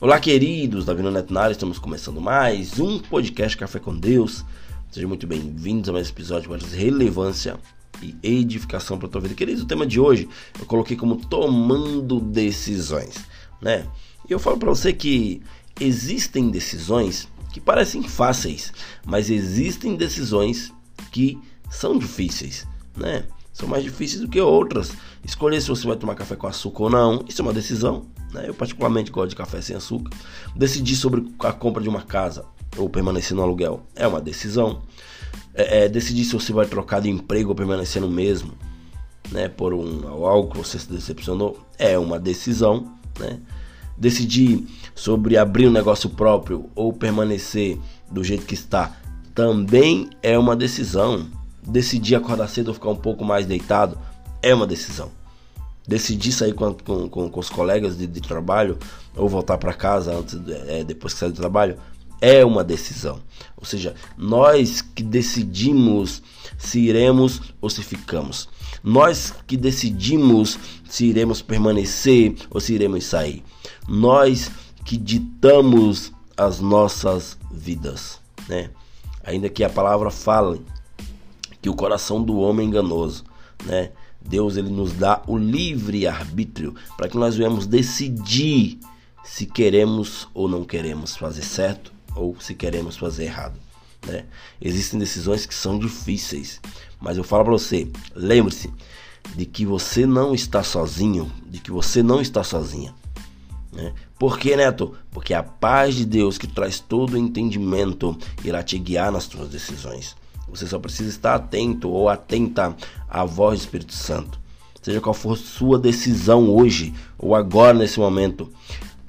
Olá, queridos, Davi Neto Nara, estamos começando mais um podcast Café com Deus. Sejam muito bem-vindos a mais um episódio para relevância e edificação para a tua vida. Queridos, o tema de hoje eu coloquei como tomando decisões, né? E eu falo para você que existem decisões que parecem fáceis, mas existem decisões que são difíceis, né? São mais difíceis do que outras. Escolher se você vai tomar café com açúcar ou não, isso é uma decisão. Né? Eu particularmente gosto de café sem açúcar. Decidir sobre a compra de uma casa ou permanecer no aluguel é uma decisão. É, é, decidir se você vai trocar de emprego ou permanecer no mesmo, né, por um algo que você se decepcionou, é uma decisão, né? Decidir sobre abrir um negócio próprio ou permanecer do jeito que está também é uma decisão. Decidir acordar cedo ou ficar um pouco mais deitado é uma decisão. Decidir sair com, com, com, com os colegas de, de, trabalho ou voltar para casa antes, é, depois que sair do trabalho é uma decisão. Ou seja, nós que decidimos se iremos ou se ficamos. Nós que decidimos se iremos permanecer ou se iremos sair. Nós que ditamos as nossas vidas, né? Ainda que a palavra fale que o coração do homem é enganoso, né? Deus ele nos dá o livre arbítrio para que nós venhamos decidir se queremos ou não queremos fazer certo ou se queremos fazer errado. Né? Existem decisões que são difíceis, mas eu falo para você, lembre-se de que você não está sozinho, de que você não está sozinha. Né? Por que, Neto? Porque a paz de Deus que traz todo o entendimento irá te guiar nas suas decisões. Você só precisa estar atento ou atenta à voz do Espírito Santo. Seja qual for sua decisão hoje ou agora nesse momento,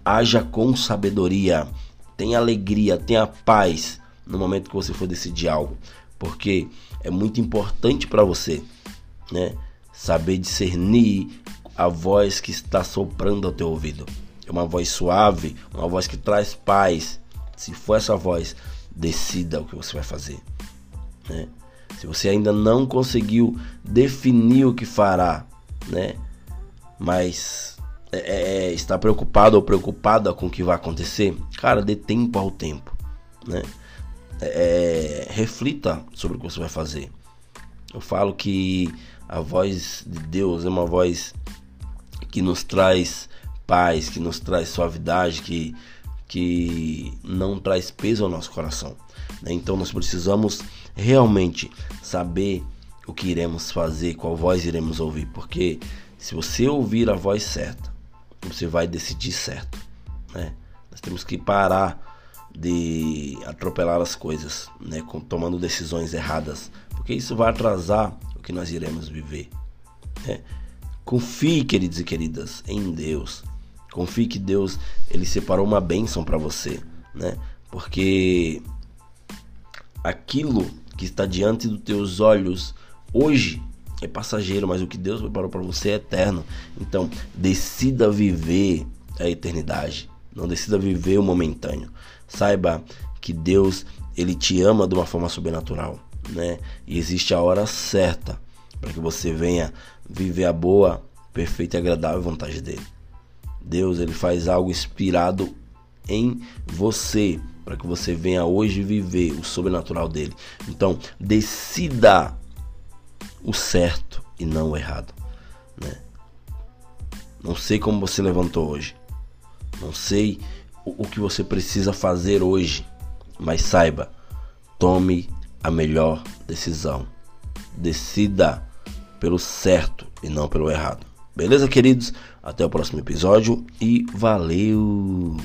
haja com sabedoria tenha alegria, tenha paz no momento que você for decidir algo, porque é muito importante para você, né? Saber discernir a voz que está soprando ao teu ouvido. É uma voz suave, uma voz que traz paz. Se for essa voz, decida o que você vai fazer. Né? Se você ainda não conseguiu definir o que fará, né? Mas é, é, é, está preocupado ou preocupada com o que vai acontecer, cara, dê tempo ao tempo, né? É, é, reflita sobre o que você vai fazer. Eu falo que a voz de Deus é uma voz que nos traz paz, que nos traz suavidade, que, que não traz peso ao nosso coração. Né? Então nós precisamos realmente saber o que iremos fazer, qual voz iremos ouvir, porque se você ouvir a voz certa, você vai decidir certo, né? Nós temos que parar de atropelar as coisas, né, com, tomando decisões erradas, porque isso vai atrasar o que nós iremos viver. Né? Confie, queridos e queridas, em Deus. Confie que Deus ele separou uma bênção para você, né? Porque aquilo que está diante dos teus olhos hoje é passageiro, mas o que Deus preparou para você é eterno. Então, decida viver a eternidade. Não decida viver o momentâneo. Saiba que Deus, ele te ama de uma forma sobrenatural, né? E existe a hora certa para que você venha viver a boa, perfeita e agradável vontade dele. Deus, ele faz algo inspirado em você para que você venha hoje viver o sobrenatural dele. Então, decida o certo e não o errado, né? Não sei como você levantou hoje. Não sei o, o que você precisa fazer hoje, mas saiba, tome a melhor decisão. Decida pelo certo e não pelo errado. Beleza, queridos? Até o próximo episódio e valeu!